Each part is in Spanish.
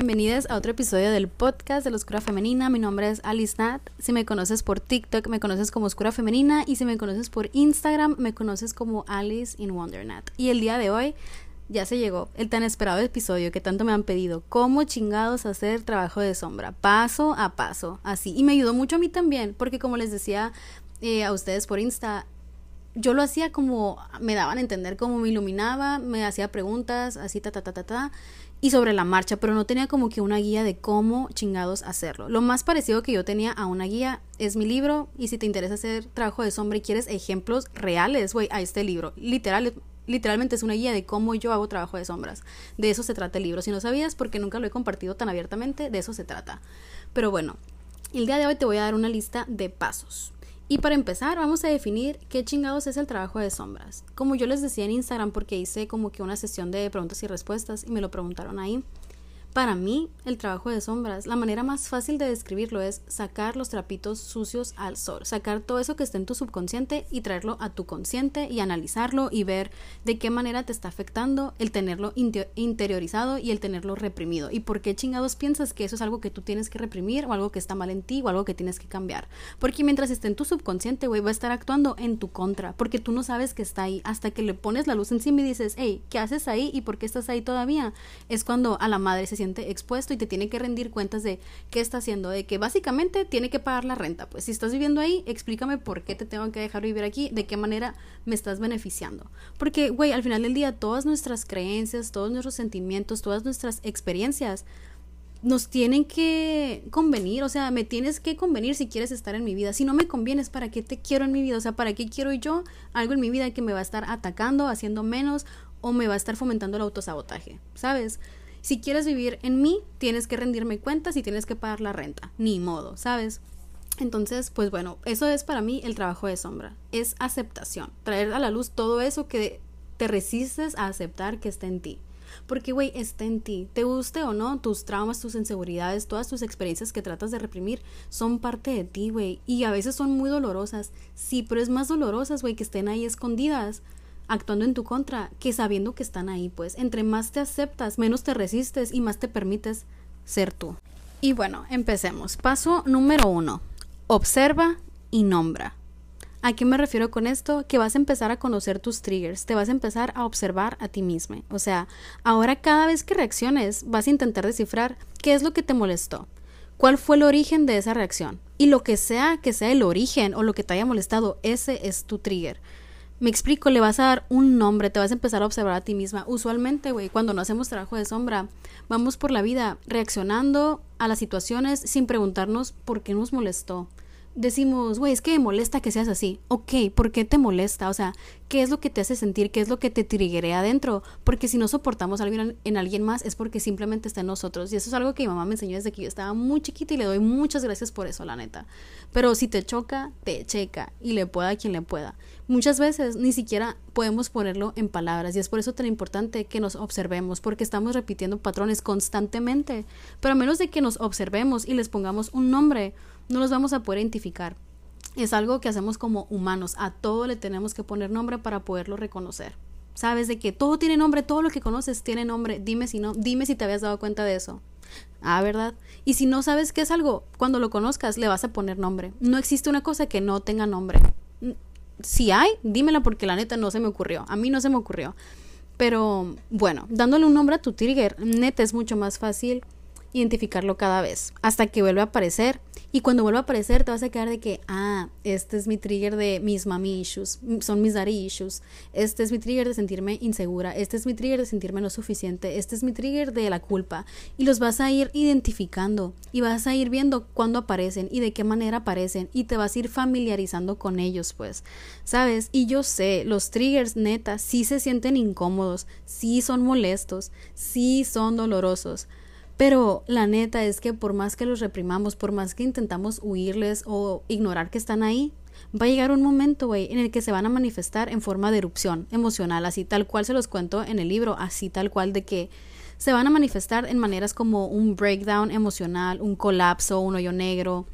Bienvenidas a otro episodio del podcast de la Oscura Femenina. Mi nombre es Alice Nat. Si me conoces por TikTok, me conoces como Oscura Femenina. Y si me conoces por Instagram, me conoces como Alice in Wonder Nat. Y el día de hoy ya se llegó el tan esperado episodio que tanto me han pedido. ¿Cómo chingados hacer trabajo de sombra? Paso a paso, así. Y me ayudó mucho a mí también, porque como les decía eh, a ustedes por Insta, yo lo hacía como me daban a entender cómo me iluminaba, me hacía preguntas, así ta ta ta ta ta y sobre la marcha, pero no tenía como que una guía de cómo chingados hacerlo. Lo más parecido que yo tenía a una guía es mi libro y si te interesa hacer trabajo de sombra y quieres ejemplos reales, güey, a este libro. Literal, literalmente es una guía de cómo yo hago trabajo de sombras. De eso se trata el libro. Si no sabías, porque nunca lo he compartido tan abiertamente, de eso se trata. Pero bueno, el día de hoy te voy a dar una lista de pasos. Y para empezar, vamos a definir qué chingados es el trabajo de sombras. Como yo les decía en Instagram, porque hice como que una sesión de preguntas y respuestas y me lo preguntaron ahí. Para mí, el trabajo de sombras, la manera más fácil de describirlo es sacar los trapitos sucios al sol, sacar todo eso que está en tu subconsciente y traerlo a tu consciente y analizarlo y ver de qué manera te está afectando el tenerlo interiorizado y el tenerlo reprimido. Y por qué chingados piensas que eso es algo que tú tienes que reprimir o algo que está mal en ti o algo que tienes que cambiar. Porque mientras esté en tu subconsciente, güey, va a estar actuando en tu contra, porque tú no sabes que está ahí hasta que le pones la luz encima y dices, hey, ¿qué haces ahí y por qué estás ahí todavía? Es cuando a la madre se expuesto y te tiene que rendir cuentas de qué está haciendo, de que básicamente tiene que pagar la renta. Pues si estás viviendo ahí, explícame por qué te tengo que dejar vivir aquí, de qué manera me estás beneficiando. Porque, güey, al final del día, todas nuestras creencias, todos nuestros sentimientos, todas nuestras experiencias nos tienen que convenir, o sea, me tienes que convenir si quieres estar en mi vida. Si no me convienes, ¿para qué te quiero en mi vida? O sea, ¿para qué quiero yo algo en mi vida que me va a estar atacando, haciendo menos o me va a estar fomentando el autosabotaje? ¿Sabes? Si quieres vivir en mí, tienes que rendirme cuentas y tienes que pagar la renta. Ni modo, ¿sabes? Entonces, pues bueno, eso es para mí el trabajo de sombra. Es aceptación. Traer a la luz todo eso que te resistes a aceptar que está en ti. Porque, güey, está en ti. Te guste o no, tus traumas, tus inseguridades, todas tus experiencias que tratas de reprimir son parte de ti, güey. Y a veces son muy dolorosas. Sí, pero es más dolorosas, güey, que estén ahí escondidas actuando en tu contra que sabiendo que están ahí, pues entre más te aceptas, menos te resistes y más te permites ser tú. Y bueno, empecemos. Paso número uno. Observa y nombra. ¿A qué me refiero con esto? Que vas a empezar a conocer tus triggers, te vas a empezar a observar a ti mismo. O sea, ahora cada vez que reacciones vas a intentar descifrar qué es lo que te molestó, cuál fue el origen de esa reacción. Y lo que sea que sea el origen o lo que te haya molestado, ese es tu trigger. Me explico, le vas a dar un nombre, te vas a empezar a observar a ti misma. Usualmente, güey, cuando no hacemos trabajo de sombra, vamos por la vida reaccionando a las situaciones sin preguntarnos por qué nos molestó decimos, güey, es que me molesta que seas así. Ok, ¿por qué te molesta? O sea, ¿qué es lo que te hace sentir? ¿Qué es lo que te triguea adentro? Porque si no soportamos a alguien en alguien más es porque simplemente está en nosotros. Y eso es algo que mi mamá me enseñó desde que yo estaba muy chiquita y le doy muchas gracias por eso, la neta. Pero si te choca, te checa y le pueda a quien le pueda. Muchas veces ni siquiera podemos ponerlo en palabras y es por eso tan importante que nos observemos porque estamos repitiendo patrones constantemente. Pero a menos de que nos observemos y les pongamos un nombre, no los vamos a poder identificar. Es algo que hacemos como humanos. A todo le tenemos que poner nombre para poderlo reconocer. Sabes de que todo tiene nombre, todo lo que conoces tiene nombre. Dime si no, dime si te habías dado cuenta de eso. Ah, ¿verdad? Y si no sabes qué es algo, cuando lo conozcas le vas a poner nombre. No existe una cosa que no tenga nombre. Si hay, dímela porque la neta no se me ocurrió. A mí no se me ocurrió. Pero bueno, dándole un nombre a tu trigger, neta es mucho más fácil identificarlo cada vez hasta que vuelva a aparecer. Y cuando vuelva a aparecer te vas a quedar de que ah este es mi trigger de mis mami issues son mis daddy issues. Este es mi trigger de sentirme insegura. Este es mi trigger de sentirme no suficiente. Este es mi trigger de la culpa. Y los vas a ir identificando y vas a ir viendo cuándo aparecen y de qué manera aparecen y te vas a ir familiarizando con ellos pues sabes y yo sé los triggers neta sí se sienten incómodos sí son molestos sí son dolorosos pero la neta es que por más que los reprimamos, por más que intentamos huirles o ignorar que están ahí, va a llegar un momento, güey, en el que se van a manifestar en forma de erupción emocional, así tal cual se los cuento en el libro, así tal cual de que se van a manifestar en maneras como un breakdown emocional, un colapso, un hoyo negro,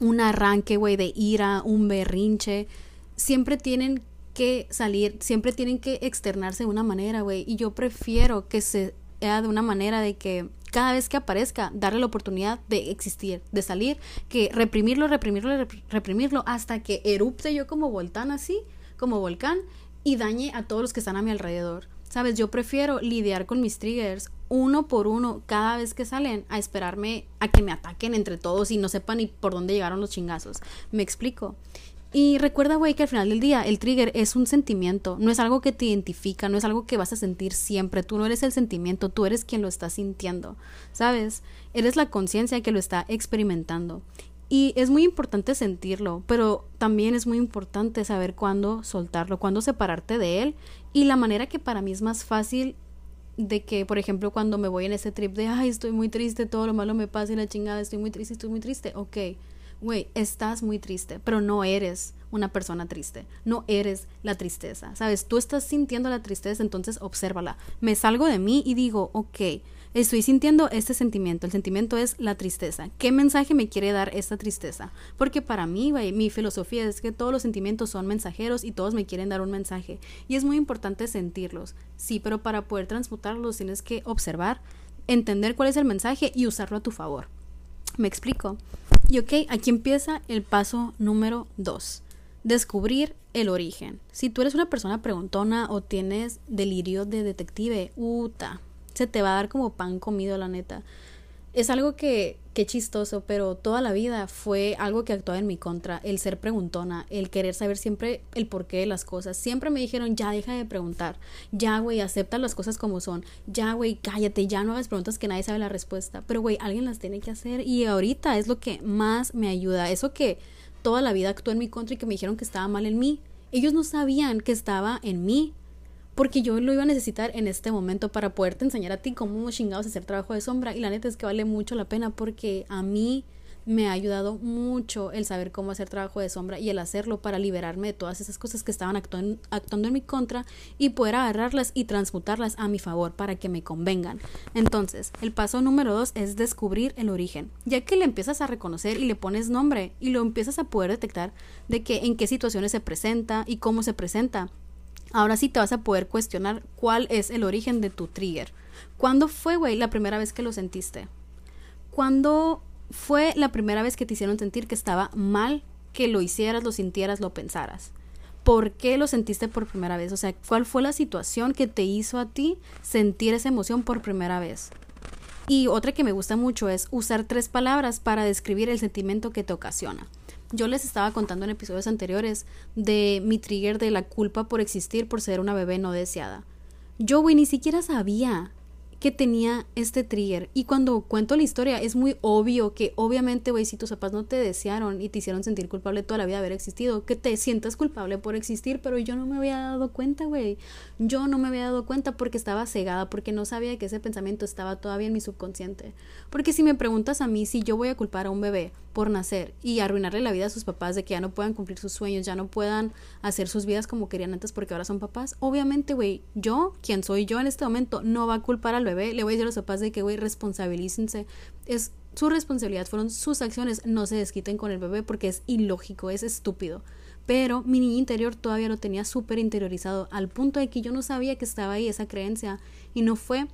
un arranque, güey, de ira, un berrinche. Siempre tienen que salir, siempre tienen que externarse de una manera, güey, y yo prefiero que se sea de una manera de que cada vez que aparezca, darle la oportunidad de existir, de salir, que reprimirlo, reprimirlo, reprimirlo, hasta que erupte yo como volcán así, como volcán, y dañe a todos los que están a mi alrededor. Sabes, yo prefiero lidiar con mis triggers uno por uno cada vez que salen a esperarme a que me ataquen entre todos y no sepan ni por dónde llegaron los chingazos. Me explico. Y recuerda, güey, que al final del día el trigger es un sentimiento, no es algo que te identifica, no es algo que vas a sentir siempre. Tú no eres el sentimiento, tú eres quien lo está sintiendo, ¿sabes? Eres la conciencia que lo está experimentando. Y es muy importante sentirlo, pero también es muy importante saber cuándo soltarlo, cuándo separarte de él. Y la manera que para mí es más fácil de que, por ejemplo, cuando me voy en ese trip de, ay, estoy muy triste, todo lo malo me pasa y la chingada, estoy muy triste, estoy muy triste, ok, güey, estás muy triste, pero no eres una persona triste, no eres la tristeza, ¿sabes? Tú estás sintiendo la tristeza, entonces obsérvala. Me salgo de mí y digo, ok, Estoy sintiendo este sentimiento. El sentimiento es la tristeza. ¿Qué mensaje me quiere dar esta tristeza? Porque para mí, mi filosofía es que todos los sentimientos son mensajeros y todos me quieren dar un mensaje. Y es muy importante sentirlos. Sí, pero para poder transmutarlos tienes que observar, entender cuál es el mensaje y usarlo a tu favor. ¿Me explico? Y ok, aquí empieza el paso número dos. Descubrir el origen. Si tú eres una persona preguntona o tienes delirio de detective, uta, se te va a dar como pan comido, la neta. Es algo que, qué chistoso, pero toda la vida fue algo que actuaba en mi contra, el ser preguntona, el querer saber siempre el porqué de las cosas. Siempre me dijeron, ya deja de preguntar, ya, güey, acepta las cosas como son, ya, güey, cállate, ya no hagas preguntas que nadie sabe la respuesta. Pero, güey, alguien las tiene que hacer y ahorita es lo que más me ayuda. Eso que toda la vida actuó en mi contra y que me dijeron que estaba mal en mí. Ellos no sabían que estaba en mí porque yo lo iba a necesitar en este momento para poderte enseñar a ti cómo chingados hacer trabajo de sombra y la neta es que vale mucho la pena porque a mí me ha ayudado mucho el saber cómo hacer trabajo de sombra y el hacerlo para liberarme de todas esas cosas que estaban actuando, actuando en mi contra y poder agarrarlas y transmutarlas a mi favor para que me convengan. Entonces, el paso número dos es descubrir el origen. Ya que le empiezas a reconocer y le pones nombre y lo empiezas a poder detectar de que en qué situaciones se presenta y cómo se presenta, Ahora sí te vas a poder cuestionar cuál es el origen de tu trigger. ¿Cuándo fue, güey, la primera vez que lo sentiste? ¿Cuándo fue la primera vez que te hicieron sentir que estaba mal que lo hicieras, lo sintieras, lo pensaras? ¿Por qué lo sentiste por primera vez? O sea, ¿cuál fue la situación que te hizo a ti sentir esa emoción por primera vez? Y otra que me gusta mucho es usar tres palabras para describir el sentimiento que te ocasiona. Yo les estaba contando en episodios anteriores de mi trigger de la culpa por existir por ser una bebé no deseada. Yo, güey, ni siquiera sabía que tenía este trigger. Y cuando cuento la historia, es muy obvio que, obviamente, güey, si tus papás no te desearon y te hicieron sentir culpable toda la vida de haber existido, que te sientas culpable por existir, pero yo no me había dado cuenta, güey. Yo no me había dado cuenta porque estaba cegada, porque no sabía que ese pensamiento estaba todavía en mi subconsciente. Porque si me preguntas a mí si yo voy a culpar a un bebé por nacer y arruinarle la vida a sus papás de que ya no puedan cumplir sus sueños, ya no puedan hacer sus vidas como querían antes porque ahora son papás, obviamente, güey, yo, quien soy yo en este momento, no va a culpar al bebé, le voy a decir a los papás de que, güey, responsabilícense, es su responsabilidad, fueron sus acciones, no se desquiten con el bebé porque es ilógico, es estúpido. Pero mi niña interior todavía lo tenía súper interiorizado, al punto de que yo no sabía que estaba ahí esa creencia y no fue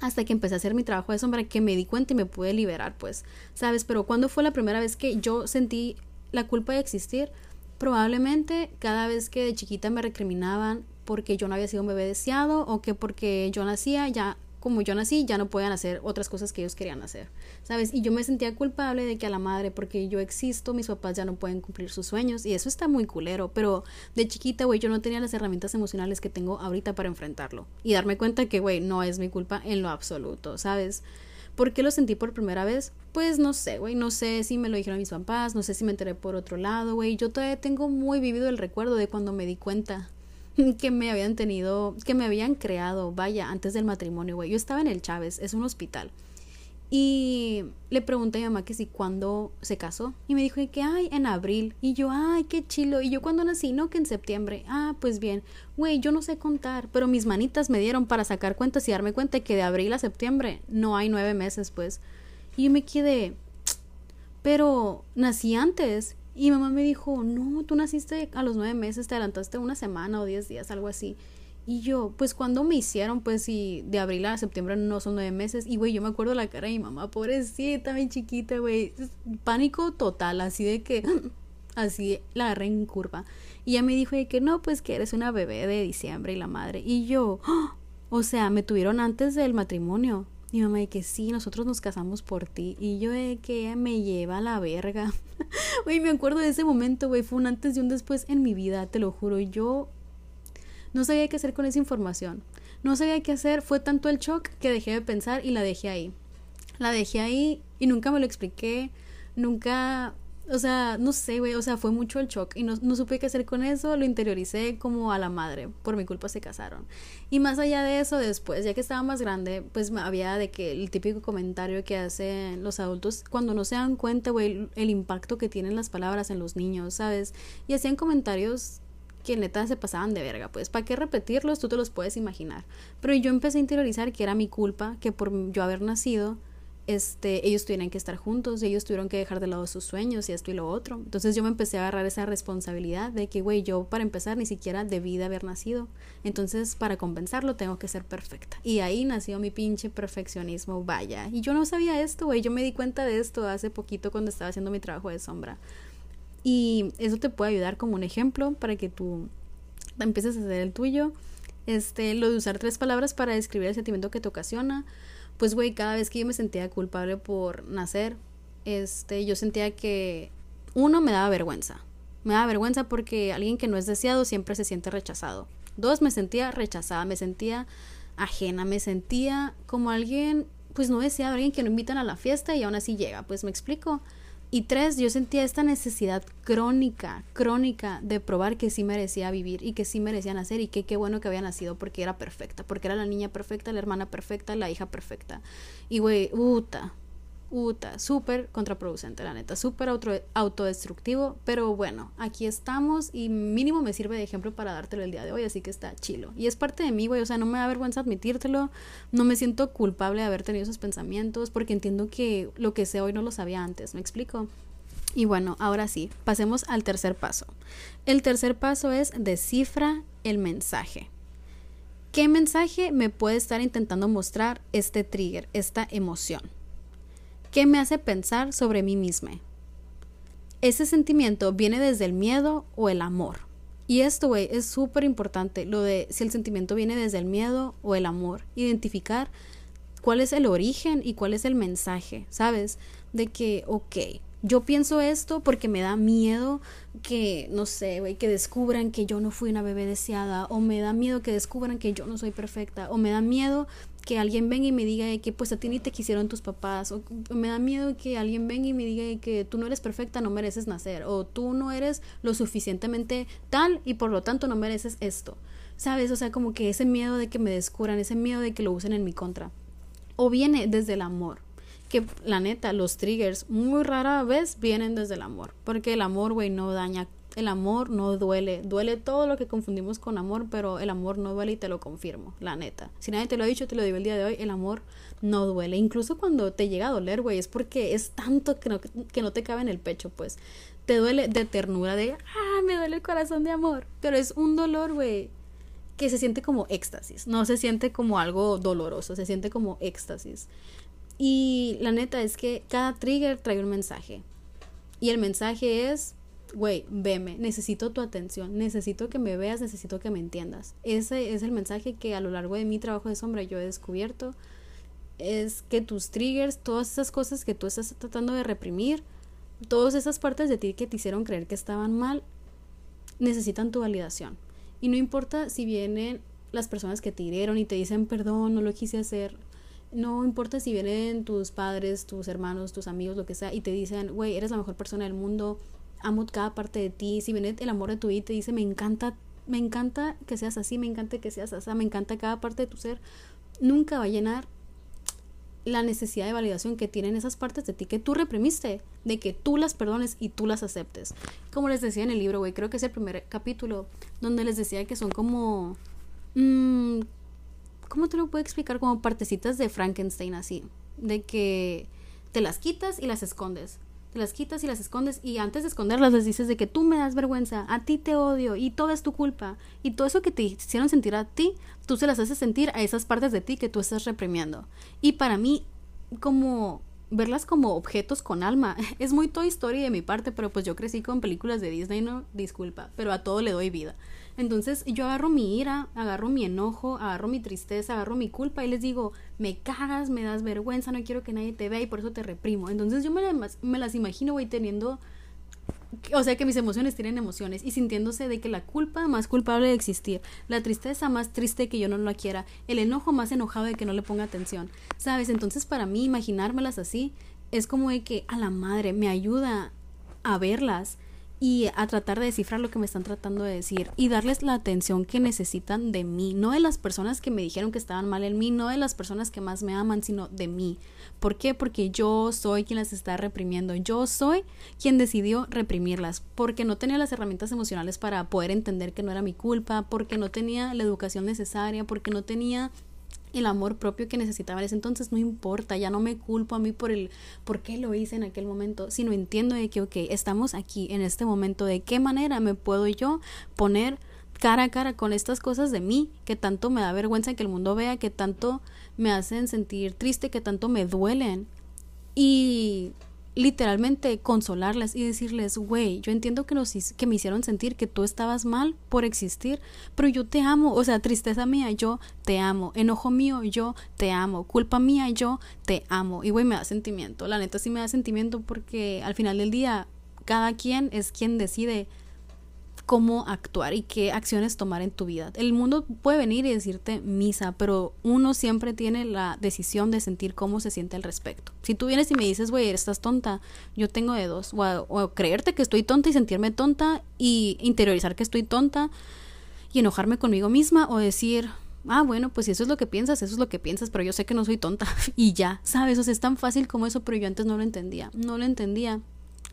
hasta que empecé a hacer mi trabajo de sombra que me di cuenta y me pude liberar, pues, ¿sabes? Pero ¿cuándo fue la primera vez que yo sentí la culpa de existir? Probablemente cada vez que de chiquita me recriminaban porque yo no había sido un bebé deseado o que porque yo nacía ya como yo nací, ya no puedan hacer otras cosas que ellos querían hacer, ¿sabes? Y yo me sentía culpable de que a la madre, porque yo existo, mis papás ya no pueden cumplir sus sueños, y eso está muy culero, pero de chiquita, güey, yo no tenía las herramientas emocionales que tengo ahorita para enfrentarlo y darme cuenta que, güey, no es mi culpa en lo absoluto, ¿sabes? ¿Por qué lo sentí por primera vez? Pues no sé, güey, no sé si me lo dijeron mis papás, no sé si me enteré por otro lado, güey, yo todavía tengo muy vivido el recuerdo de cuando me di cuenta que me habían tenido, que me habían creado, vaya, antes del matrimonio, güey. Yo estaba en el Chávez, es un hospital. Y le pregunté a mi mamá que si cuándo se casó. Y me dijo que, ay, en abril. Y yo, ay, qué chilo. Y yo cuando nací, no, que en septiembre. Ah, pues bien. Güey, yo no sé contar. Pero mis manitas me dieron para sacar cuentas y darme cuenta que de abril a septiembre no hay nueve meses, pues. Y yo me quedé, pero nací antes. Y mamá me dijo, no, tú naciste a los nueve meses, te adelantaste una semana o diez días, algo así. Y yo, pues cuando me hicieron, pues sí, de abril a septiembre no son nueve meses. Y güey, yo me acuerdo la cara de mi mamá, pobrecita, mi chiquita, güey. Pánico total, así de que, así la agarré en curva. Y ella me dijo que no, pues que eres una bebé de diciembre y la madre. Y yo, o sea, me tuvieron antes del matrimonio. Mi mamá de que sí, nosotros nos casamos por ti. Y yo de que me lleva a la verga. Güey, me acuerdo de ese momento, güey. Fue un antes y un después en mi vida, te lo juro. Yo no sabía qué hacer con esa información. No sabía qué hacer. Fue tanto el shock que dejé de pensar y la dejé ahí. La dejé ahí y nunca me lo expliqué. Nunca o sea, no sé, güey, o sea, fue mucho el shock y no, no, supe qué hacer con eso, lo interioricé como a la madre, por mi culpa se casaron. Y más allá de eso, después, ya que estaba más grande, pues había de que el típico comentario que hacen los adultos cuando no se dan cuenta, güey, el impacto que tienen las palabras en los niños, ¿sabes? Y hacían comentarios que neta se pasaban de verga, pues, ¿para qué repetirlos? Tú te los puedes imaginar. Pero yo empecé a interiorizar que era mi culpa, que por yo haber nacido este, ellos tuvieran que estar juntos, ellos tuvieron que dejar de lado sus sueños y esto y lo otro. Entonces yo me empecé a agarrar esa responsabilidad de que, güey, yo para empezar ni siquiera debí de haber nacido. Entonces para compensarlo tengo que ser perfecta. Y ahí nació mi pinche perfeccionismo, vaya. Y yo no sabía esto, güey, yo me di cuenta de esto hace poquito cuando estaba haciendo mi trabajo de sombra. Y eso te puede ayudar como un ejemplo para que tú empieces a hacer el tuyo. Este, lo de usar tres palabras para describir el sentimiento que te ocasiona pues güey, cada vez que yo me sentía culpable por nacer, este, yo sentía que uno me daba vergüenza. Me daba vergüenza porque alguien que no es deseado siempre se siente rechazado. Dos, me sentía rechazada, me sentía ajena, me sentía como alguien, pues no deseado, alguien que no invitan a la fiesta y aún así llega, pues me explico. Y tres, yo sentía esta necesidad crónica, crónica de probar que sí merecía vivir y que sí merecía nacer y que qué bueno que había nacido porque era perfecta, porque era la niña perfecta, la hermana perfecta, la hija perfecta. Y güey, puta, Uta, súper contraproducente, la neta, súper autodestructivo, pero bueno, aquí estamos y mínimo me sirve de ejemplo para dártelo el día de hoy, así que está chilo. Y es parte de mí, güey, o sea, no me da vergüenza admitírtelo, no me siento culpable de haber tenido esos pensamientos, porque entiendo que lo que sé hoy no lo sabía antes, ¿me explico? Y bueno, ahora sí, pasemos al tercer paso. El tercer paso es descifra el mensaje. ¿Qué mensaje me puede estar intentando mostrar este trigger, esta emoción? ¿Qué me hace pensar sobre mí misma? Ese sentimiento viene desde el miedo o el amor. Y esto, güey, es súper importante, lo de si el sentimiento viene desde el miedo o el amor. Identificar cuál es el origen y cuál es el mensaje, ¿sabes? De que, ok, yo pienso esto porque me da miedo que, no sé, güey, que descubran que yo no fui una bebé deseada, o me da miedo que descubran que yo no soy perfecta, o me da miedo que alguien venga y me diga que pues a ti ni te quisieron tus papás, o me da miedo que alguien venga y me diga que tú no eres perfecta, no mereces nacer, o tú no eres lo suficientemente tal y por lo tanto no mereces esto. ¿Sabes? O sea, como que ese miedo de que me descubran, ese miedo de que lo usen en mi contra. O viene desde el amor. Que la neta, los triggers muy rara vez vienen desde el amor. Porque el amor, güey, no daña el amor no duele. Duele todo lo que confundimos con amor, pero el amor no duele y te lo confirmo, la neta. Si nadie te lo ha dicho, te lo digo el día de hoy, el amor no duele. Incluso cuando te llega a doler, güey, es porque es tanto que no, que no te cabe en el pecho, pues. Te duele de ternura, de, ah, me duele el corazón de amor. Pero es un dolor, güey, que se siente como éxtasis. No se siente como algo doloroso, se siente como éxtasis. Y la neta es que cada trigger trae un mensaje. Y el mensaje es güey, veme, necesito tu atención, necesito que me veas, necesito que me entiendas. Ese es el mensaje que a lo largo de mi trabajo de sombra yo he descubierto. Es que tus triggers, todas esas cosas que tú estás tratando de reprimir, todas esas partes de ti que te hicieron creer que estaban mal, necesitan tu validación. Y no importa si vienen las personas que te hirieron y te dicen perdón, no lo quise hacer. No importa si vienen tus padres, tus hermanos, tus amigos, lo que sea, y te dicen, güey, eres la mejor persona del mundo, amo cada parte de ti, si viene el amor de tu vida y te dice, me encanta, me encanta que seas así, me encanta que seas así, me encanta cada parte de tu ser, nunca va a llenar la necesidad de validación que tienen esas partes de ti que tú reprimiste, de que tú las perdones y tú las aceptes. Como les decía en el libro, güey, creo que es el primer capítulo donde les decía que son como... Mmm, ¿Cómo te lo puedo explicar? Como partecitas de Frankenstein así, de que te las quitas y las escondes las quitas y las escondes y antes de esconderlas les dices de que tú me das vergüenza, a ti te odio y todo es tu culpa y todo eso que te hicieron sentir a ti, tú se las haces sentir a esas partes de ti que tú estás reprimiendo. Y para mí, como verlas como objetos con alma. Es muy Toy Story de mi parte, pero pues yo crecí con películas de Disney, no, disculpa, pero a todo le doy vida. Entonces yo agarro mi ira, agarro mi enojo, agarro mi tristeza, agarro mi culpa y les digo, me cagas, me das vergüenza, no quiero que nadie te vea y por eso te reprimo. Entonces yo me, me las imagino, voy teniendo o sea, que mis emociones tienen emociones y sintiéndose de que la culpa más culpable de existir, la tristeza más triste que yo no la quiera, el enojo más enojado de que no le ponga atención, ¿sabes? Entonces para mí imaginármelas así es como de que a la madre me ayuda a verlas y a tratar de descifrar lo que me están tratando de decir y darles la atención que necesitan de mí, no de las personas que me dijeron que estaban mal en mí, no de las personas que más me aman, sino de mí. ¿Por qué? Porque yo soy quien las está reprimiendo, yo soy quien decidió reprimirlas, porque no tenía las herramientas emocionales para poder entender que no era mi culpa, porque no tenía la educación necesaria, porque no tenía el amor propio que necesitaba entonces, no importa, ya no me culpo a mí por el por qué lo hice en aquel momento, sino entiendo de que, ok, estamos aquí en este momento, de qué manera me puedo yo poner cara a cara con estas cosas de mí, que tanto me da vergüenza que el mundo vea, que tanto me hacen sentir triste, que tanto me duelen. Y literalmente consolarlas y decirles, güey, yo entiendo que, que me hicieron sentir que tú estabas mal por existir, pero yo te amo, o sea, tristeza mía, yo te amo, enojo mío, yo te amo, culpa mía, yo te amo. Y güey, me da sentimiento, la neta sí me da sentimiento porque al final del día, cada quien es quien decide cómo actuar y qué acciones tomar en tu vida. El mundo puede venir y decirte misa, pero uno siempre tiene la decisión de sentir cómo se siente al respecto. Si tú vienes y me dices, güey, estás tonta, yo tengo de dos. O, creerte que estoy tonta y sentirme tonta y interiorizar que estoy tonta y enojarme conmigo misma o decir, ah, bueno, pues si eso es lo que piensas, eso es lo que piensas, pero yo sé que no soy tonta y ya, ¿sabes? O sea, es tan fácil como eso, pero yo antes no lo entendía, no lo entendía.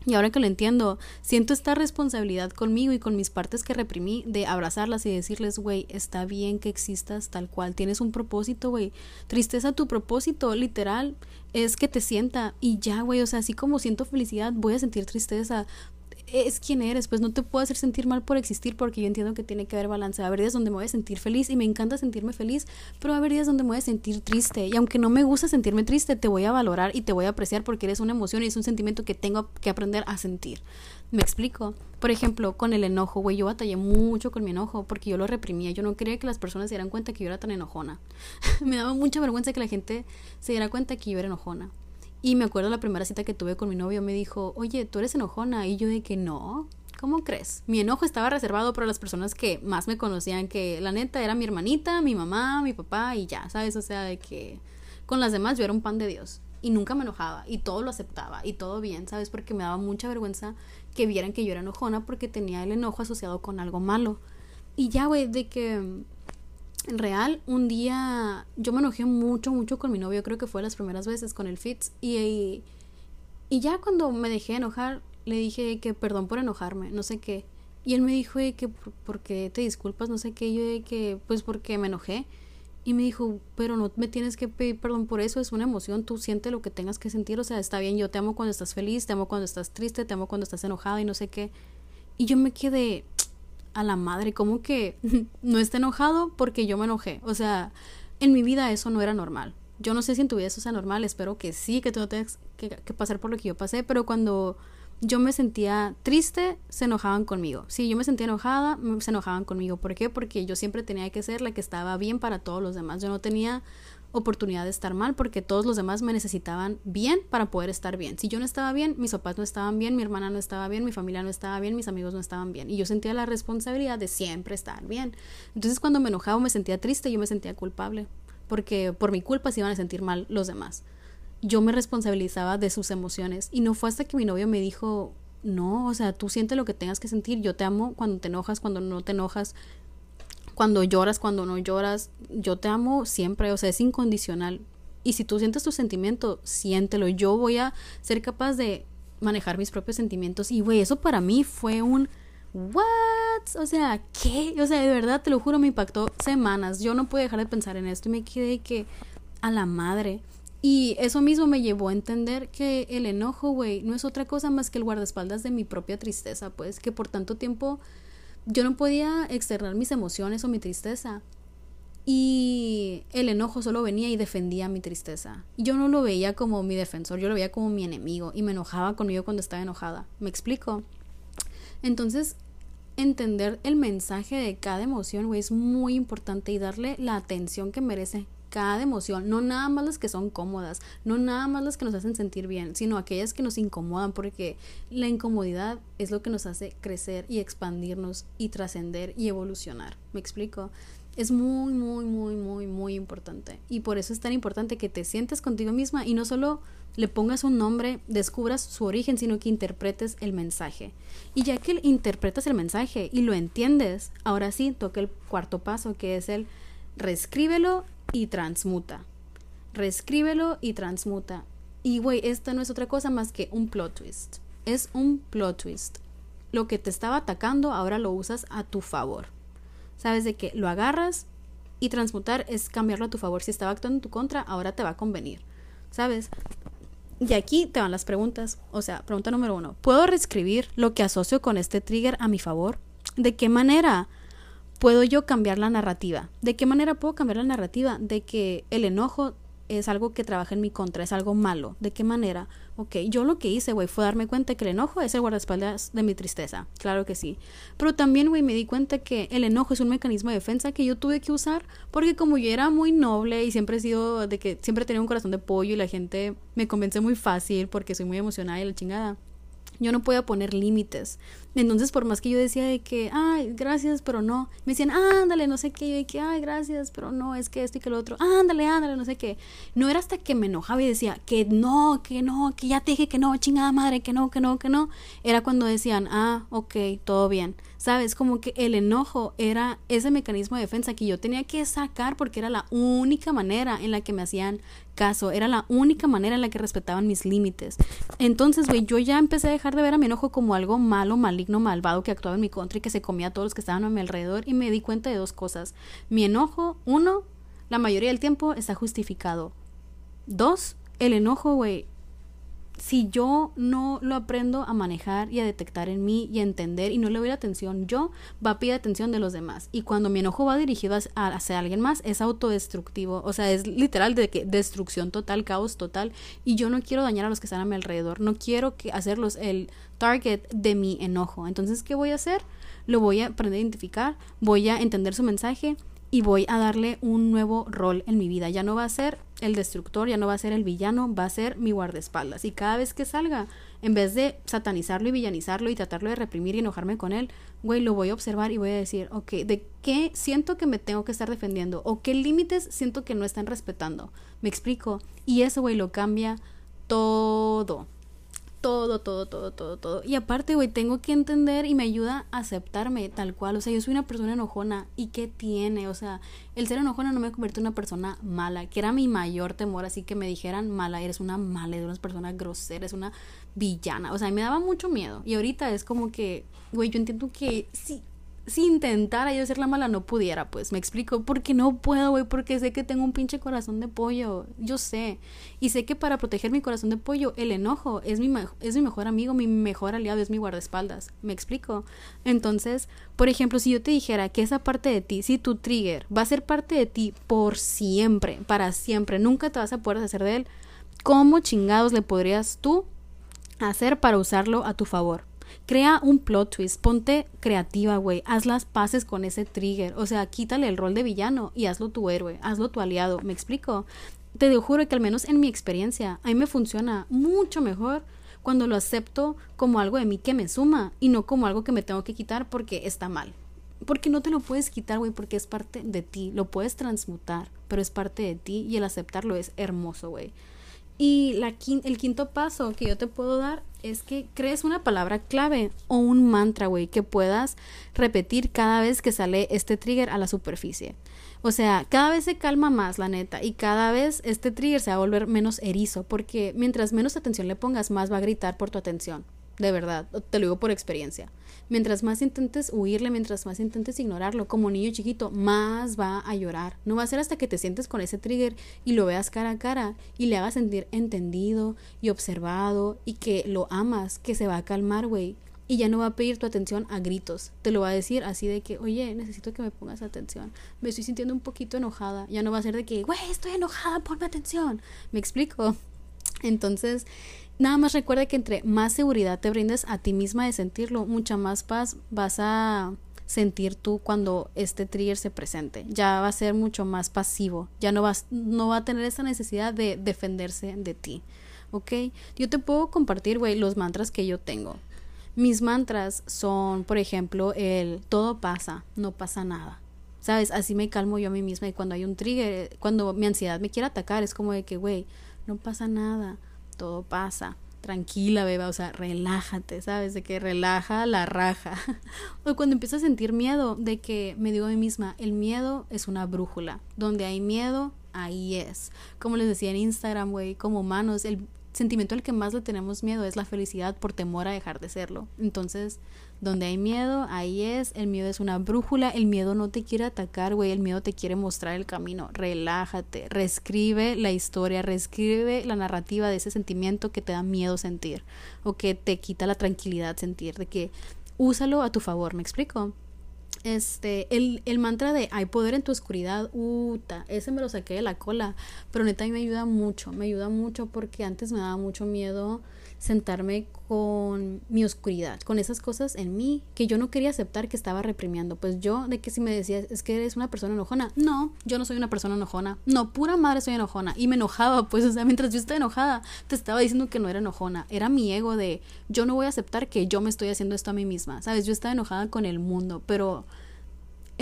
Y ahora que lo entiendo, siento esta responsabilidad conmigo y con mis partes que reprimí de abrazarlas y decirles, güey, está bien que existas tal cual, tienes un propósito, güey. Tristeza, tu propósito, literal, es que te sienta y ya, güey, o sea, así como siento felicidad, voy a sentir tristeza, es quien eres, pues no te puedo hacer sentir mal por existir porque yo entiendo que tiene que haber balance. Va a haber días donde me voy a sentir feliz y me encanta sentirme feliz, pero va a haber días donde me voy a sentir triste y aunque no me gusta sentirme triste, te voy a valorar y te voy a apreciar porque eres una emoción y es un sentimiento que tengo que aprender a sentir. ¿Me explico? Por ejemplo, con el enojo, güey, yo batallé mucho con mi enojo porque yo lo reprimía. Yo no quería que las personas se dieran cuenta que yo era tan enojona. me daba mucha vergüenza que la gente se diera cuenta que yo era enojona. Y me acuerdo la primera cita que tuve con mi novio, me dijo, oye, tú eres enojona. Y yo de que no, ¿cómo crees? Mi enojo estaba reservado para las personas que más me conocían, que la neta era mi hermanita, mi mamá, mi papá y ya, ¿sabes? O sea, de que con las demás yo era un pan de Dios. Y nunca me enojaba y todo lo aceptaba y todo bien, ¿sabes? Porque me daba mucha vergüenza que vieran que yo era enojona porque tenía el enojo asociado con algo malo. Y ya, güey, de que real, un día yo me enojé mucho, mucho con mi novio, creo que fue las primeras veces con el Fitz. Y, y, ya cuando me dejé enojar, le dije que perdón por enojarme, no sé qué. Y él me dijo que por, qué te disculpas, no sé qué. Yo de que pues porque me enojé. Y me dijo, pero no me tienes que pedir perdón por eso, es una emoción, tú siente lo que tengas que sentir, o sea, está bien, yo te amo cuando estás feliz, te amo cuando estás triste, te amo cuando estás enojada y no sé qué. Y yo me quedé, a la madre, como que no está enojado porque yo me enojé. O sea, en mi vida eso no era normal. Yo no sé si en tu vida eso sea normal, espero que sí, que tú no tengas que, pasar por lo que yo pasé, pero cuando yo me sentía triste, se enojaban conmigo. Si yo me sentía enojada, se enojaban conmigo. ¿Por qué? Porque yo siempre tenía que ser la que estaba bien para todos los demás. Yo no tenía oportunidad de estar mal porque todos los demás me necesitaban bien para poder estar bien. Si yo no estaba bien, mis papás no estaban bien, mi hermana no estaba bien, mi familia no estaba bien, mis amigos no estaban bien. Y yo sentía la responsabilidad de siempre estar bien. Entonces cuando me enojaba me sentía triste, yo me sentía culpable porque por mi culpa se iban a sentir mal los demás. Yo me responsabilizaba de sus emociones y no fue hasta que mi novio me dijo, no, o sea, tú sientes lo que tengas que sentir, yo te amo cuando te enojas, cuando no te enojas, cuando lloras, cuando no lloras, yo te amo siempre, o sea, es incondicional. Y si tú sientes tu sentimiento, siéntelo. Yo voy a ser capaz de manejar mis propios sentimientos. Y, güey, eso para mí fue un... ¿What? O sea, ¿qué? O sea, de verdad, te lo juro, me impactó semanas. Yo no pude dejar de pensar en esto y me quedé que a la madre. Y eso mismo me llevó a entender que el enojo, güey, no es otra cosa más que el guardaespaldas de mi propia tristeza, pues, que por tanto tiempo yo no podía externar mis emociones o mi tristeza. Y el enojo solo venía y defendía mi tristeza. Yo no lo veía como mi defensor, yo lo veía como mi enemigo y me enojaba conmigo cuando estaba enojada. ¿Me explico? Entonces, entender el mensaje de cada emoción, güey, es muy importante y darle la atención que merece cada emoción, no nada más las que son cómodas, no nada más las que nos hacen sentir bien, sino aquellas que nos incomodan, porque la incomodidad es lo que nos hace crecer y expandirnos y trascender y evolucionar. ¿Me explico? Es muy, muy, muy, muy, muy importante. Y por eso es tan importante que te sientes contigo misma y no solo le pongas un nombre, descubras su origen, sino que interpretes el mensaje. Y ya que interpretas el mensaje y lo entiendes, ahora sí toca el cuarto paso, que es el reescríbelo y transmuta. Reescríbelo y transmuta. Y güey, esta no es otra cosa más que un plot twist. Es un plot twist. Lo que te estaba atacando ahora lo usas a tu favor. Sabes de que lo agarras y transmutar es cambiarlo a tu favor. Si estaba actuando en tu contra, ahora te va a convenir. ¿Sabes? Y aquí te van las preguntas. O sea, pregunta número uno. ¿Puedo reescribir lo que asocio con este trigger a mi favor? ¿De qué manera? Puedo yo cambiar la narrativa. ¿De qué manera puedo cambiar la narrativa? De que el enojo es algo que trabaja en mi contra, es algo malo. ¿De qué manera? Ok, yo lo que hice, güey, fue darme cuenta que el enojo es el guardaespaldas de mi tristeza. Claro que sí. Pero también, güey, me di cuenta que el enojo es un mecanismo de defensa que yo tuve que usar porque como yo era muy noble y siempre he sido de que siempre tenía un corazón de pollo y la gente me convence muy fácil porque soy muy emocionada y la chingada yo no podía poner límites. Entonces, por más que yo decía de que, ay, gracias, pero no, me decían, ándale, no sé qué, yo de que, ay, gracias, pero no, es que esto y que lo otro, ándale, ándale, no sé qué. No era hasta que me enojaba y decía que no, que no, que ya te dije que no, chingada madre, que no, que no, que no. Era cuando decían, ah, ok, todo bien. ¿Sabes? Como que el enojo era ese mecanismo de defensa que yo tenía que sacar porque era la única manera en la que me hacían caso, era la única manera en la que respetaban mis límites. Entonces, güey, yo ya empecé a dejar de ver a mi enojo como algo malo, maligno, malvado que actuaba en mi contra y que se comía a todos los que estaban a mi alrededor y me di cuenta de dos cosas. Mi enojo, uno, la mayoría del tiempo está justificado. Dos, el enojo, güey, si yo no lo aprendo a manejar y a detectar en mí y a entender y no le doy atención yo, va a pedir atención de los demás. Y cuando mi enojo va dirigido hacia alguien más, es autodestructivo. O sea, es literal de que destrucción total, caos total. Y yo no quiero dañar a los que están a mi alrededor. No quiero que hacerlos el target de mi enojo. Entonces, ¿qué voy a hacer? Lo voy a aprender a identificar, voy a entender su mensaje y voy a darle un nuevo rol en mi vida. Ya no va a ser el destructor, ya no va a ser el villano, va a ser mi guardaespaldas. Y cada vez que salga, en vez de satanizarlo y villanizarlo y tratarlo de reprimir y enojarme con él, güey, lo voy a observar y voy a decir, ok, ¿de qué siento que me tengo que estar defendiendo? ¿O qué límites siento que no están respetando? ¿Me explico? Y eso, güey, lo cambia todo todo, todo, todo, todo, todo. Y aparte, güey, tengo que entender y me ayuda a aceptarme tal cual. O sea, yo soy una persona enojona. ¿Y qué tiene? O sea, el ser enojona no me convierte en una persona mala, que era mi mayor temor. Así que me dijeran mala, eres una mala, eres una persona grosera, eres una villana. O sea, me daba mucho miedo. Y ahorita es como que, güey, yo entiendo que sí, si intentara yo ser la mala no pudiera, pues, me explico, porque no puedo, güey, porque sé que tengo un pinche corazón de pollo, yo sé, y sé que para proteger mi corazón de pollo, el enojo es mi, es mi mejor amigo, mi mejor aliado, es mi guardaespaldas, me explico. Entonces, por ejemplo, si yo te dijera que esa parte de ti, si tu trigger va a ser parte de ti por siempre, para siempre, nunca te vas a poder hacer de él, ¿cómo chingados le podrías tú hacer para usarlo a tu favor? Crea un plot twist, ponte creativa, güey, haz las paces con ese trigger, o sea, quítale el rol de villano y hazlo tu héroe, hazlo tu aliado, ¿me explico? Te juro que al menos en mi experiencia, a mí me funciona mucho mejor cuando lo acepto como algo de mí que me suma y no como algo que me tengo que quitar porque está mal. Porque no te lo puedes quitar, güey, porque es parte de ti. Lo puedes transmutar, pero es parte de ti y el aceptarlo es hermoso, güey. Y la, el quinto paso que yo te puedo dar es que crees una palabra clave o un mantra, güey, que puedas repetir cada vez que sale este trigger a la superficie. O sea, cada vez se calma más, la neta, y cada vez este trigger se va a volver menos erizo, porque mientras menos atención le pongas, más va a gritar por tu atención. De verdad, te lo digo por experiencia. Mientras más intentes huirle, mientras más intentes ignorarlo, como niño chiquito, más va a llorar. No va a ser hasta que te sientes con ese trigger y lo veas cara a cara y le hagas sentir entendido y observado y que lo amas, que se va a calmar, güey. Y ya no va a pedir tu atención a gritos. Te lo va a decir así de que, oye, necesito que me pongas atención. Me estoy sintiendo un poquito enojada. Ya no va a ser de que, güey, estoy enojada, ponme atención. ¿Me explico? Entonces, Nada más recuerda que entre más seguridad te brindes a ti misma de sentirlo, mucha más paz vas a sentir tú cuando este trigger se presente. Ya va a ser mucho más pasivo, ya no vas no va a tener esa necesidad de defenderse de ti. ¿Ok? Yo te puedo compartir, güey, los mantras que yo tengo. Mis mantras son, por ejemplo, el todo pasa, no pasa nada. ¿Sabes? Así me calmo yo a mí misma y cuando hay un trigger, cuando mi ansiedad me quiere atacar, es como de que, güey, no pasa nada todo pasa. Tranquila, beba, o sea, relájate, ¿sabes? De que relaja la raja. o cuando empiezo a sentir miedo, de que me digo a mí misma, el miedo es una brújula. Donde hay miedo, ahí es. Como les decía en Instagram, güey, como humanos, el sentimiento al que más le tenemos miedo es la felicidad por temor a dejar de serlo. Entonces, donde hay miedo, ahí es. El miedo es una brújula. El miedo no te quiere atacar, güey. El miedo te quiere mostrar el camino. Relájate. Reescribe la historia. Reescribe la narrativa de ese sentimiento que te da miedo sentir. O que te quita la tranquilidad sentir. De que úsalo a tu favor. ¿Me explico? Este, el, el mantra de hay poder en tu oscuridad, uta, ese me lo saqué de la cola, pero neta a mí me ayuda mucho, me ayuda mucho porque antes me daba mucho miedo sentarme con mi oscuridad, con esas cosas en mí que yo no quería aceptar que estaba reprimiendo. Pues yo, de que si me decías, es que eres una persona enojona. No, yo no soy una persona enojona. No, pura madre soy enojona. Y me enojaba, pues, o sea, mientras yo estaba enojada, te estaba diciendo que no era enojona. Era mi ego de, yo no voy a aceptar que yo me estoy haciendo esto a mí misma. ¿Sabes? Yo estaba enojada con el mundo, pero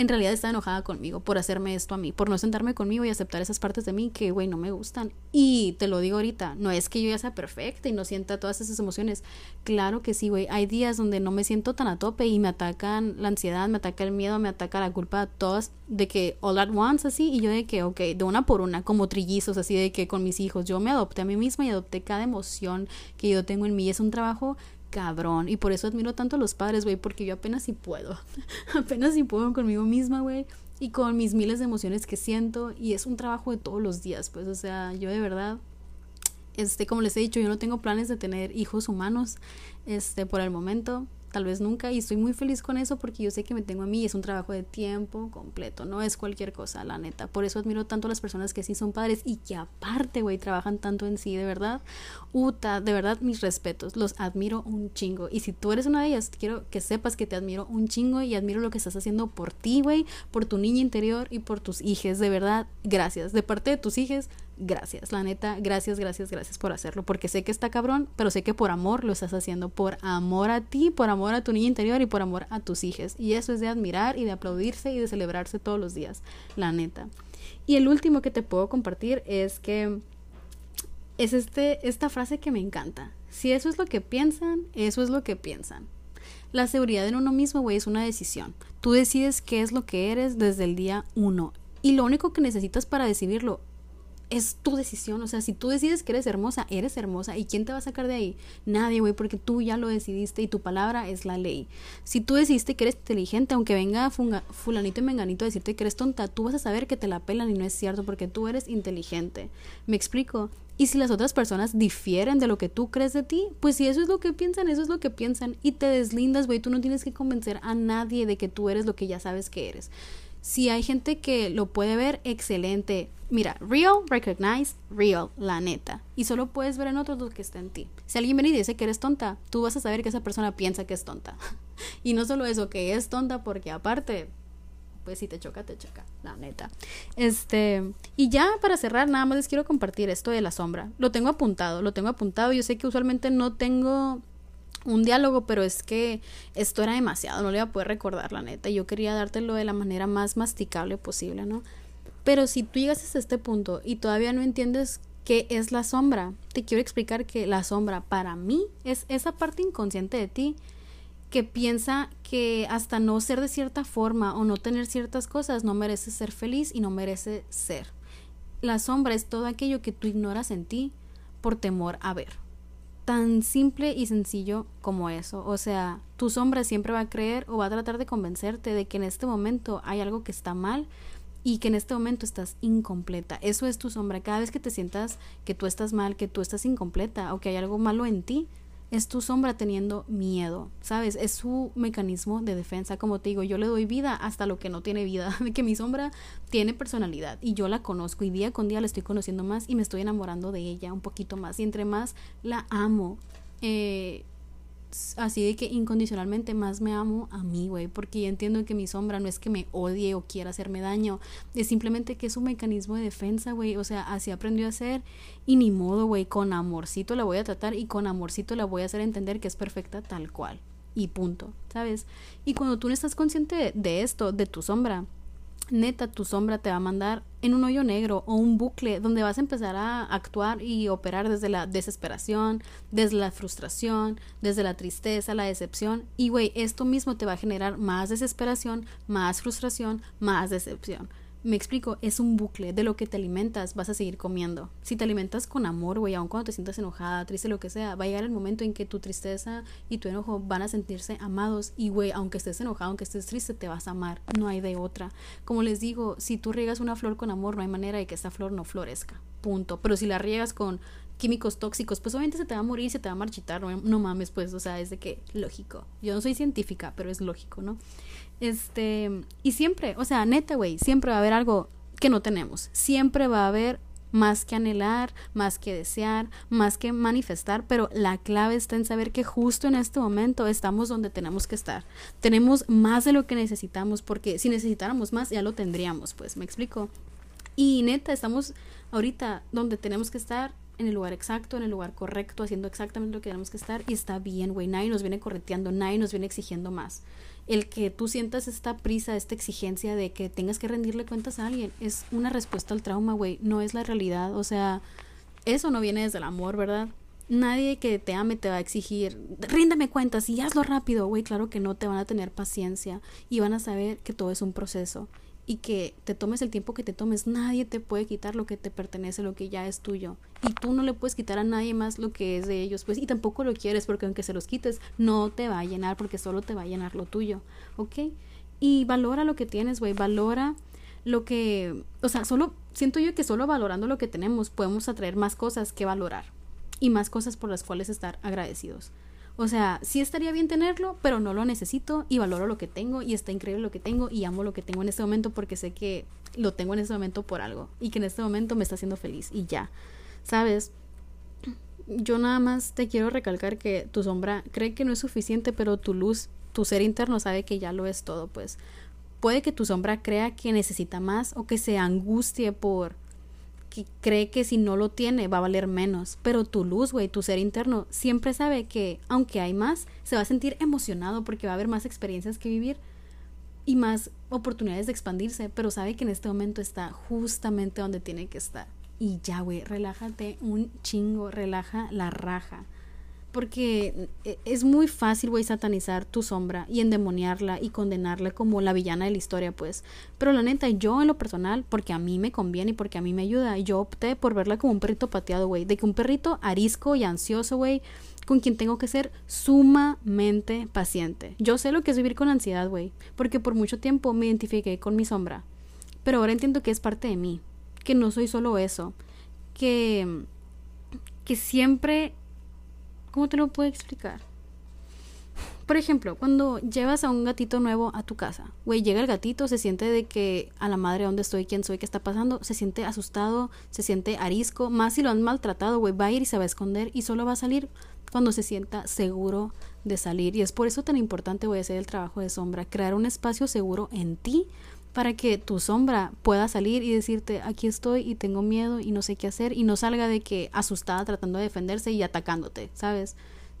en realidad está enojada conmigo por hacerme esto a mí, por no sentarme conmigo y aceptar esas partes de mí que, güey, no me gustan. Y te lo digo ahorita, no es que yo ya sea perfecta y no sienta todas esas emociones. Claro que sí, güey. Hay días donde no me siento tan a tope y me atacan la ansiedad, me ataca el miedo, me ataca la culpa, todas de que all at once así y yo de que, ok, de una por una, como trillizos, así de que con mis hijos, yo me adopté a mí misma y adopté cada emoción que yo tengo en mí. Es un trabajo cabrón. Y por eso admiro tanto a los padres, güey, porque yo apenas si puedo. apenas si puedo conmigo misma, güey. Y con mis miles de emociones que siento. Y es un trabajo de todos los días, pues. O sea, yo de verdad, este, como les he dicho, yo no tengo planes de tener hijos humanos, este, por el momento tal vez nunca y estoy muy feliz con eso porque yo sé que me tengo a mí es un trabajo de tiempo completo, no es cualquier cosa, la neta. Por eso admiro tanto a las personas que sí son padres y que aparte, güey, trabajan tanto en sí, de verdad. Uta, de verdad, mis respetos, los admiro un chingo. Y si tú eres una de ellas, quiero que sepas que te admiro un chingo y admiro lo que estás haciendo por ti, güey, por tu niña interior y por tus hijas, de verdad, gracias. De parte de tus hijas, gracias, la neta, gracias, gracias, gracias por hacerlo, porque sé que está cabrón, pero sé que por amor lo estás haciendo, por amor a ti, por amor a tu niña interior y por amor a tus hijos. Y eso es de admirar y de aplaudirse y de celebrarse todos los días, la neta. Y el último que te puedo compartir es que es este, esta frase que me encanta. Si eso es lo que piensan, eso es lo que piensan. La seguridad en uno mismo, güey, es una decisión. Tú decides qué es lo que eres desde el día uno. Y lo único que necesitas para decidirlo es tu decisión. O sea, si tú decides que eres hermosa, eres hermosa. ¿Y quién te va a sacar de ahí? Nadie, güey, porque tú ya lo decidiste y tu palabra es la ley. Si tú decidiste que eres inteligente, aunque venga fulanito y menganito a decirte que eres tonta, tú vas a saber que te la pelan y no es cierto porque tú eres inteligente. ¿Me explico? Y si las otras personas difieren de lo que tú crees de ti, pues si eso es lo que piensan, eso es lo que piensan. Y te deslindas, güey. Tú no tienes que convencer a nadie de que tú eres lo que ya sabes que eres. Si hay gente que lo puede ver, excelente. Mira, real, recognize, real, la neta. Y solo puedes ver en otros lo que está en ti. Si alguien viene y dice que eres tonta, tú vas a saber que esa persona piensa que es tonta. y no solo eso, que es tonta porque aparte, pues si te choca, te choca, la neta. Este, y ya para cerrar, nada más les quiero compartir esto de la sombra. Lo tengo apuntado, lo tengo apuntado. Yo sé que usualmente no tengo un diálogo, pero es que esto era demasiado, no le iba a poder recordar la neta. Yo quería dártelo de la manera más masticable posible, ¿no? Pero si tú llegas hasta este punto y todavía no entiendes qué es la sombra, te quiero explicar que la sombra para mí es esa parte inconsciente de ti que piensa que hasta no ser de cierta forma o no tener ciertas cosas no merece ser feliz y no merece ser. La sombra es todo aquello que tú ignoras en ti por temor a ver. Tan simple y sencillo como eso. O sea, tu sombra siempre va a creer o va a tratar de convencerte de que en este momento hay algo que está mal y que en este momento estás incompleta. Eso es tu sombra. Cada vez que te sientas que tú estás mal, que tú estás incompleta o que hay algo malo en ti, es tu sombra teniendo miedo, ¿sabes? Es su mecanismo de defensa. Como te digo, yo le doy vida hasta lo que no tiene vida, de que mi sombra tiene personalidad y yo la conozco y día con día la estoy conociendo más y me estoy enamorando de ella un poquito más. Y entre más la amo, eh, así de que incondicionalmente más me amo a mí, güey, porque entiendo que mi sombra no es que me odie o quiera hacerme daño, es simplemente que es un mecanismo de defensa, güey, o sea, así aprendió a ser y ni modo, güey, con amorcito la voy a tratar y con amorcito la voy a hacer entender que es perfecta tal cual y punto, ¿sabes? Y cuando tú no estás consciente de esto, de tu sombra, neta tu sombra te va a mandar en un hoyo negro o un bucle donde vas a empezar a actuar y operar desde la desesperación, desde la frustración, desde la tristeza, la decepción. Y güey, esto mismo te va a generar más desesperación, más frustración, más decepción. Me explico, es un bucle de lo que te alimentas, vas a seguir comiendo. Si te alimentas con amor, güey, aun cuando te sientas enojada, triste, lo que sea, va a llegar el momento en que tu tristeza y tu enojo van a sentirse amados y, güey, aunque estés enojado, aunque estés triste, te vas a amar, no hay de otra. Como les digo, si tú riegas una flor con amor, no hay manera de que esta flor no florezca, punto. Pero si la riegas con químicos tóxicos, pues obviamente se te va a morir, se te va a marchitar, no, no mames, pues, o sea, es de que lógico. Yo no soy científica, pero es lógico, ¿no? Este, y siempre, o sea, neta, güey, siempre va a haber algo que no tenemos. Siempre va a haber más que anhelar, más que desear, más que manifestar, pero la clave está en saber que justo en este momento estamos donde tenemos que estar. Tenemos más de lo que necesitamos, porque si necesitáramos más ya lo tendríamos, pues, me explico. Y neta, estamos ahorita donde tenemos que estar en el lugar exacto, en el lugar correcto, haciendo exactamente lo que tenemos que estar y está bien, güey. Nadie nos viene correteando, nadie nos viene exigiendo más el que tú sientas esta prisa, esta exigencia de que tengas que rendirle cuentas a alguien, es una respuesta al trauma, güey, no es la realidad, o sea, eso no viene desde el amor, ¿verdad? Nadie que te ame te va a exigir, ríndame cuentas y hazlo rápido, güey, claro que no, te van a tener paciencia y van a saber que todo es un proceso y que te tomes el tiempo que te tomes. Nadie te puede quitar lo que te pertenece, lo que ya es tuyo. Y tú no le puedes quitar a nadie más lo que es de ellos, pues, y tampoco lo quieres porque aunque se los quites, no te va a llenar porque solo te va a llenar lo tuyo, ¿ok? Y valora lo que tienes, güey, valora lo que, o sea, solo, siento yo que solo valorando lo que tenemos podemos atraer más cosas que valorar y más cosas por las cuales estar agradecidos. O sea, sí estaría bien tenerlo, pero no lo necesito y valoro lo que tengo y está increíble lo que tengo y amo lo que tengo en este momento porque sé que lo tengo en este momento por algo y que en este momento me está haciendo feliz y ya. ¿Sabes? Yo nada más te quiero recalcar que tu sombra cree que no es suficiente, pero tu luz, tu ser interno sabe que ya lo es todo, pues. Puede que tu sombra crea que necesita más o que se angustie por que cree que si no lo tiene va a valer menos. Pero tu luz, güey, tu ser interno, siempre sabe que aunque hay más, se va a sentir emocionado porque va a haber más experiencias que vivir y más oportunidades de expandirse, pero sabe que en este momento está justamente donde tiene que estar. Y ya, güey, relájate un chingo, relaja la raja. Porque eh, es muy fácil, güey, satanizar tu sombra y endemoniarla y condenarla como la villana de la historia, pues. Pero la neta, yo en lo personal, porque a mí me conviene y porque a mí me ayuda, yo opté por verla como un perrito pateado, güey. De que un perrito arisco y ansioso, güey, con quien tengo que ser sumamente paciente. Yo sé lo que es vivir con ansiedad, güey, porque por mucho tiempo me identifiqué con mi sombra. Pero ahora entiendo que es parte de mí, que no soy solo eso, que que siempre ¿Cómo te lo puedo explicar? Por ejemplo, cuando llevas a un gatito nuevo a tu casa, güey, llega el gatito, se siente de que a la madre dónde estoy, quién soy, qué está pasando, se siente asustado, se siente arisco, más si lo han maltratado, güey, va a ir y se va a esconder y solo va a salir cuando se sienta seguro de salir. Y es por eso tan importante, voy a hacer el trabajo de sombra, crear un espacio seguro en ti para que tu sombra pueda salir y decirte aquí estoy y tengo miedo y no sé qué hacer y no salga de que asustada tratando de defenderse y atacándote, ¿sabes?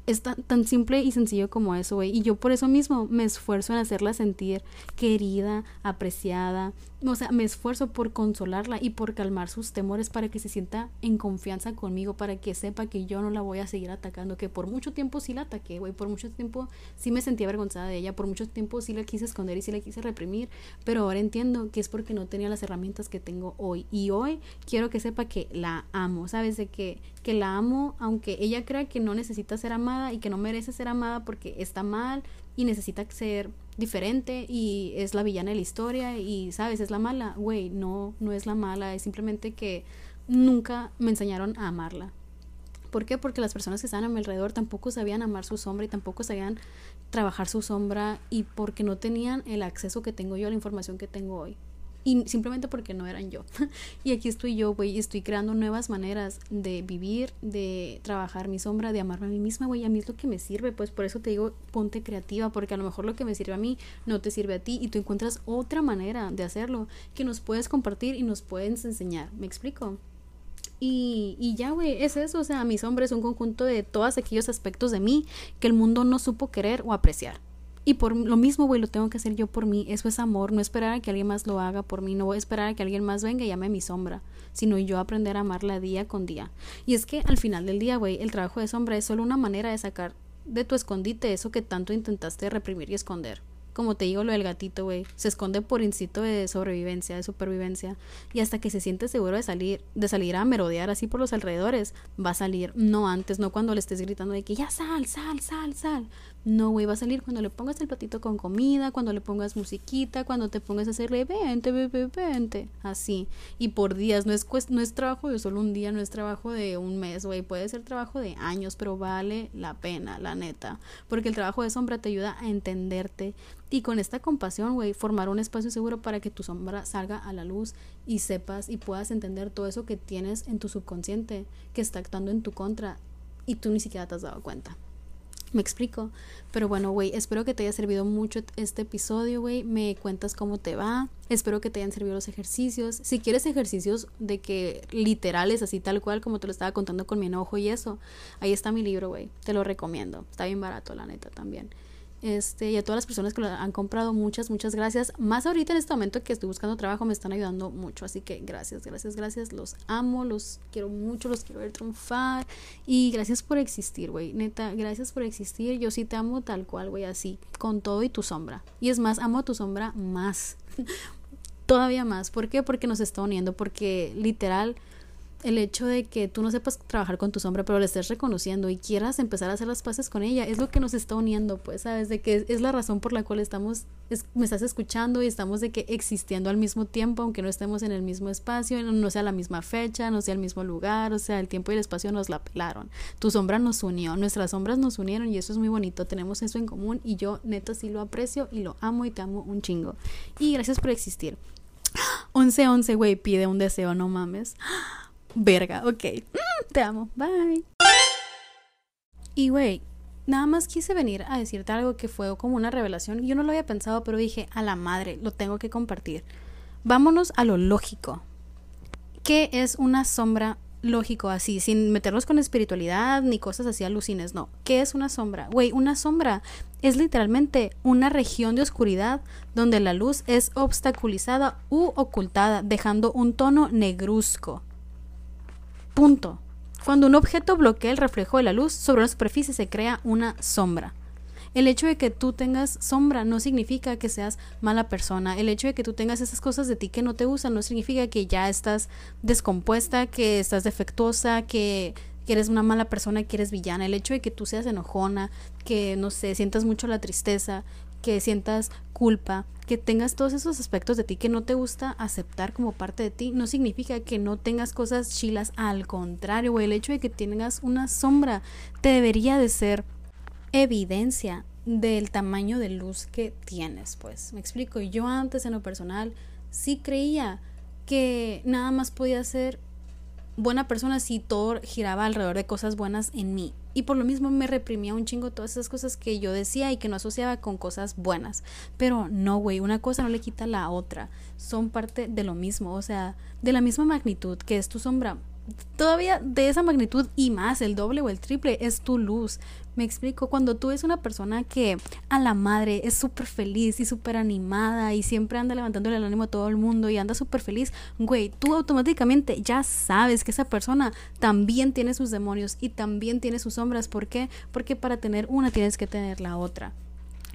es tan, simple y sencillo como eso, güey. Y yo por eso mismo me esfuerzo en hacerla sentir querida, apreciada. O sea, me esfuerzo por consolarla y por calmar sus temores para que se sienta en confianza conmigo, para que sepa que yo no la voy a seguir atacando, que por mucho tiempo sí la ataqué, güey. Por mucho tiempo sí me sentí avergonzada de ella, por mucho tiempo sí la quise esconder y sí la quise reprimir, pero ahora entiendo que es porque no tenía las herramientas que tengo hoy. Y hoy quiero que sepa que la amo, ¿sabes? De que, que la amo, aunque ella crea que no necesita ser amada y que no merece ser amada porque está mal y necesita ser diferente y es la villana de la historia y sabes, es la mala. Güey, no, no es la mala, es simplemente que nunca me enseñaron a amarla. ¿Por qué? Porque las personas que estaban a mi alrededor tampoco sabían amar su sombra y tampoco sabían trabajar su sombra y porque no tenían el acceso que tengo yo a la información que tengo hoy y simplemente porque no eran yo. y aquí estoy yo, güey, y estoy creando nuevas maneras de vivir, de trabajar mi sombra, de amarme a mí misma, güey, a mí es lo que me sirve, pues por eso te digo, ponte creativa, porque a lo mejor lo que me sirve a mí no te sirve a ti y tú encuentras otra manera de hacerlo que nos puedes compartir y nos puedes enseñar, ¿me explico? Y, y ya, güey, es eso, o sea, mi sombra es un conjunto de todos aquellos aspectos de mí que el mundo no supo querer o apreciar. Y por lo mismo, güey, lo tengo que hacer yo por mí. Eso es amor. No esperar a que alguien más lo haga por mí. No voy a esperar a que alguien más venga y ame mi sombra. Sino yo aprender a amarla día con día. Y es que al final del día, güey, el trabajo de sombra es solo una manera de sacar de tu escondite eso que tanto intentaste reprimir y esconder como te digo, lo del gatito, güey, se esconde por instinto de sobrevivencia, de supervivencia, y hasta que se siente seguro de salir, de salir a merodear así por los alrededores, va a salir, no antes, no cuando le estés gritando de que ya sal, sal, sal, sal. No, güey, va a salir cuando le pongas el platito con comida, cuando le pongas musiquita, cuando te pongas a hacerle vente, bebé, vente, así. Y por días, no es, no es trabajo de solo un día, no es trabajo de un mes, güey, puede ser trabajo de años, pero vale la pena, la neta. Porque el trabajo de sombra te ayuda a entenderte, y con esta compasión, güey, formar un espacio seguro para que tu sombra salga a la luz y sepas y puedas entender todo eso que tienes en tu subconsciente que está actuando en tu contra y tú ni siquiera te has dado cuenta. Me explico. Pero bueno, güey, espero que te haya servido mucho este episodio, güey. Me cuentas cómo te va. Espero que te hayan servido los ejercicios. Si quieres ejercicios de que literales, así tal cual, como te lo estaba contando con mi enojo y eso, ahí está mi libro, güey. Te lo recomiendo. Está bien barato, la neta, también. Este, y a todas las personas que lo han comprado, muchas, muchas gracias. Más ahorita en este momento que estoy buscando trabajo, me están ayudando mucho. Así que gracias, gracias, gracias. Los amo, los quiero mucho, los quiero ver triunfar. Y gracias por existir, güey. Neta, gracias por existir. Yo sí te amo tal cual, güey, así, con todo y tu sombra. Y es más, amo a tu sombra más. Todavía más. ¿Por qué? Porque nos está uniendo. Porque literal el hecho de que tú no sepas trabajar con tu sombra, pero la estés reconociendo y quieras empezar a hacer las paces con ella, es lo que nos está uniendo, pues, ¿sabes? De que es, la razón por la cual estamos, me estás escuchando y estamos de que existiendo al mismo tiempo, aunque no estemos en el mismo espacio, no, sea la misma fecha, no sea el mismo lugar, o sea, el tiempo y el espacio nos la pelaron. Tu sombra nos unió, nuestras sombras nos unieron y eso es muy bonito, tenemos eso en común y yo neta sí lo aprecio y lo amo y te amo un chingo. Y gracias por existir. 11-11, güey, pide un deseo, no mames. Verga, ok. Mm, te amo. Bye. Y güey, nada más quise venir a decirte algo que fue como una revelación. Yo no lo había pensado, pero dije, a la madre, lo tengo que compartir. Vámonos a lo lógico. ¿Qué es una sombra lógico así, sin meternos con espiritualidad ni cosas así alucines, no. ¿Qué es una sombra? Güey, una sombra es literalmente una región de oscuridad donde la luz es obstaculizada u ocultada, dejando un tono negruzco. Punto. Cuando un objeto bloquea el reflejo de la luz sobre una superficie se crea una sombra. El hecho de que tú tengas sombra no significa que seas mala persona. El hecho de que tú tengas esas cosas de ti que no te gustan no significa que ya estás descompuesta, que estás defectuosa, que, que eres una mala persona, que eres villana. El hecho de que tú seas enojona, que no sé, sientas mucho la tristeza, que sientas culpa, que tengas todos esos aspectos de ti que no te gusta aceptar como parte de ti, no significa que no tengas cosas chilas, al contrario, el hecho de que tengas una sombra te debería de ser evidencia del tamaño de luz que tienes, pues, me explico, yo antes en lo personal sí creía que nada más podía ser buena persona si todo giraba alrededor de cosas buenas en mí. Y por lo mismo me reprimía un chingo todas esas cosas que yo decía y que no asociaba con cosas buenas. Pero no, güey, una cosa no le quita la otra. Son parte de lo mismo, o sea, de la misma magnitud que es tu sombra. Todavía de esa magnitud y más, el doble o el triple, es tu luz. Me explico, cuando tú eres una persona que a la madre es súper feliz y súper animada y siempre anda levantándole el ánimo a todo el mundo y anda súper feliz, güey, tú automáticamente ya sabes que esa persona también tiene sus demonios y también tiene sus sombras. ¿Por qué? Porque para tener una tienes que tener la otra.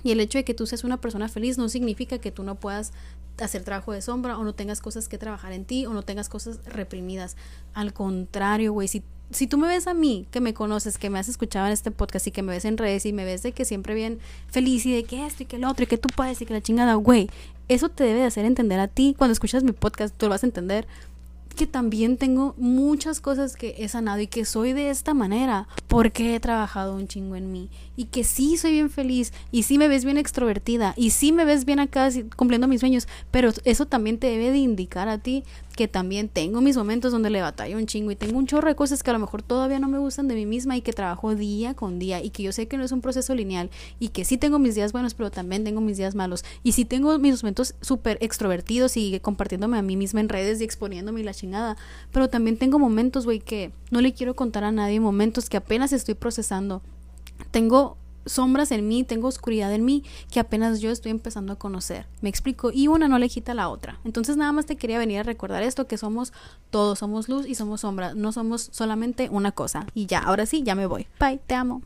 Y el hecho de que tú seas una persona feliz no significa que tú no puedas hacer trabajo de sombra o no tengas cosas que trabajar en ti o no tengas cosas reprimidas. Al contrario, güey, si, si tú me ves a mí, que me conoces, que me has escuchado en este podcast y que me ves en redes y me ves de que siempre bien feliz y de que esto y que el otro y que tú puedes y que la chingada, güey, eso te debe de hacer entender a ti. Cuando escuchas mi podcast, tú lo vas a entender que también tengo muchas cosas que he sanado y que soy de esta manera porque he trabajado un chingo en mí y que sí soy bien feliz y sí me ves bien extrovertida y sí me ves bien acá cumpliendo mis sueños, pero eso también te debe de indicar a ti que también tengo mis momentos donde le batallo un chingo y tengo un chorro de cosas que a lo mejor todavía no me gustan de mí misma y que trabajo día con día y que yo sé que no es un proceso lineal y que sí tengo mis días buenos pero también tengo mis días malos. Y sí tengo mis momentos súper extrovertidos y compartiéndome a mí misma en redes y exponiéndome y la chingada pero también tengo momentos güey que no le quiero contar a nadie momentos que apenas estoy procesando. Tengo sombras en mí, tengo oscuridad en mí que apenas yo estoy empezando a conocer. Me explico. Y una no le quita la otra. Entonces nada más te quería venir a recordar esto, que somos todos, somos luz y somos sombra. No somos solamente una cosa. Y ya, ahora sí, ya me voy. Bye, te amo.